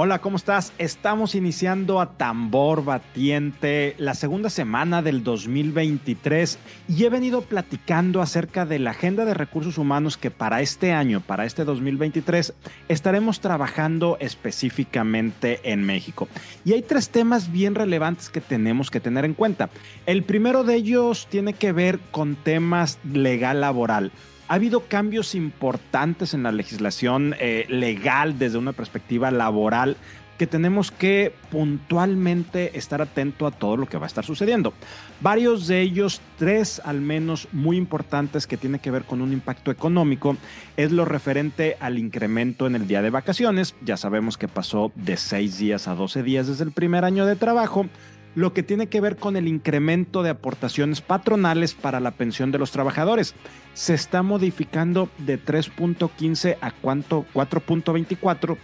Hola, ¿cómo estás? Estamos iniciando a tambor batiente la segunda semana del 2023 y he venido platicando acerca de la agenda de recursos humanos que para este año, para este 2023, estaremos trabajando específicamente en México. Y hay tres temas bien relevantes que tenemos que tener en cuenta. El primero de ellos tiene que ver con temas legal laboral ha habido cambios importantes en la legislación eh, legal desde una perspectiva laboral que tenemos que puntualmente estar atento a todo lo que va a estar sucediendo. Varios de ellos, tres al menos muy importantes que tienen que ver con un impacto económico, es lo referente al incremento en el día de vacaciones. Ya sabemos que pasó de seis días a 12 días desde el primer año de trabajo lo que tiene que ver con el incremento de aportaciones patronales para la pensión de los trabajadores. Se está modificando de 3.15 a 4.24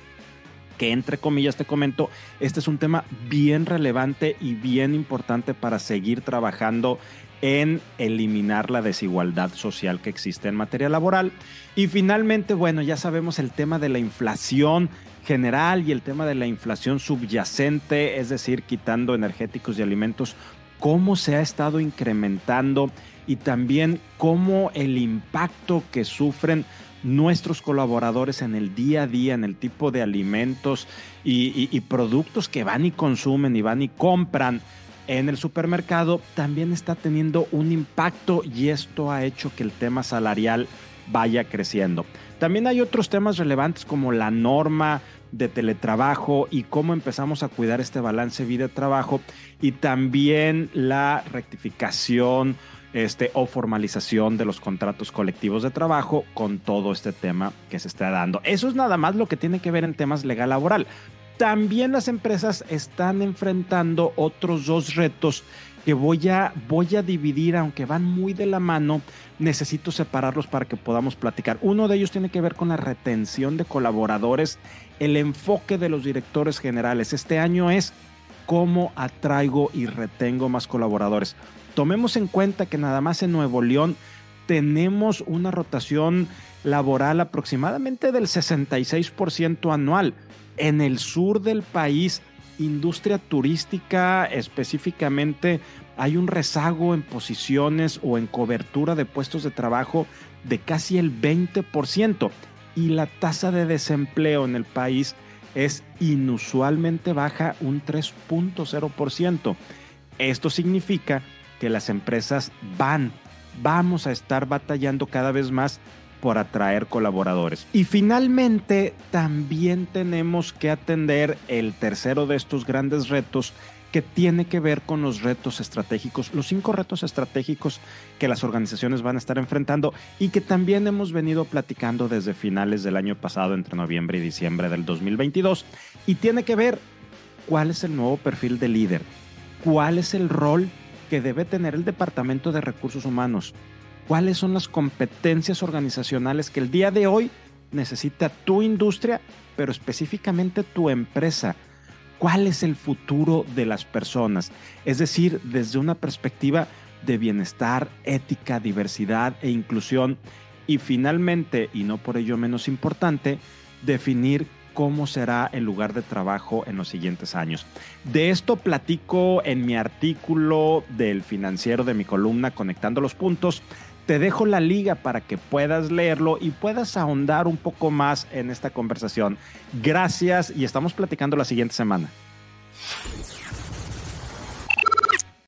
entre comillas te comento, este es un tema bien relevante y bien importante para seguir trabajando en eliminar la desigualdad social que existe en materia laboral. Y finalmente, bueno, ya sabemos el tema de la inflación general y el tema de la inflación subyacente, es decir, quitando energéticos y alimentos, cómo se ha estado incrementando y también cómo el impacto que sufren nuestros colaboradores en el día a día, en el tipo de alimentos y, productos que van y consumen y van y compran en el supermercado, también está teniendo un impacto y esto ha hecho que el tema salarial vaya creciendo. También hay otros temas relevantes como la norma de teletrabajo y cómo empezamos a cuidar este balance vida-trabajo y también la rectificación este, o formalización de los contratos colectivos de trabajo con todo este tema que se está dando. Eso es nada más lo que tiene que ver en temas legal laboral. También las empresas están enfrentando otros dos retos que voy a, voy a dividir, aunque van muy de la mano, necesito separarlos para que podamos platicar. Uno de ellos tiene que ver con la retención de colaboradores, el enfoque de los directores generales. Este año es cómo atraigo y retengo más colaboradores. Tomemos en cuenta que nada más en Nuevo León tenemos una rotación laboral aproximadamente del 66% anual. En el sur del país industria turística específicamente hay un rezago en posiciones o en cobertura de puestos de trabajo de casi el 20% y la tasa de desempleo en el país es inusualmente baja, un 3.0%. Esto significa que las empresas van, vamos a estar batallando cada vez más por atraer colaboradores. Y finalmente, también tenemos que atender el tercero de estos grandes retos que tiene que ver con los retos estratégicos, los cinco retos estratégicos que las organizaciones van a estar enfrentando y que también hemos venido platicando desde finales del año pasado, entre noviembre y diciembre del 2022, y tiene que ver cuál es el nuevo perfil de líder, cuál es el rol que debe tener el Departamento de Recursos Humanos, cuáles son las competencias organizacionales que el día de hoy necesita tu industria, pero específicamente tu empresa. ¿Cuál es el futuro de las personas? Es decir, desde una perspectiva de bienestar, ética, diversidad e inclusión. Y finalmente, y no por ello menos importante, definir cómo será el lugar de trabajo en los siguientes años. De esto platico en mi artículo del financiero de mi columna Conectando los Puntos, te dejo la liga para que puedas leerlo y puedas ahondar un poco más en esta conversación. Gracias y estamos platicando la siguiente semana.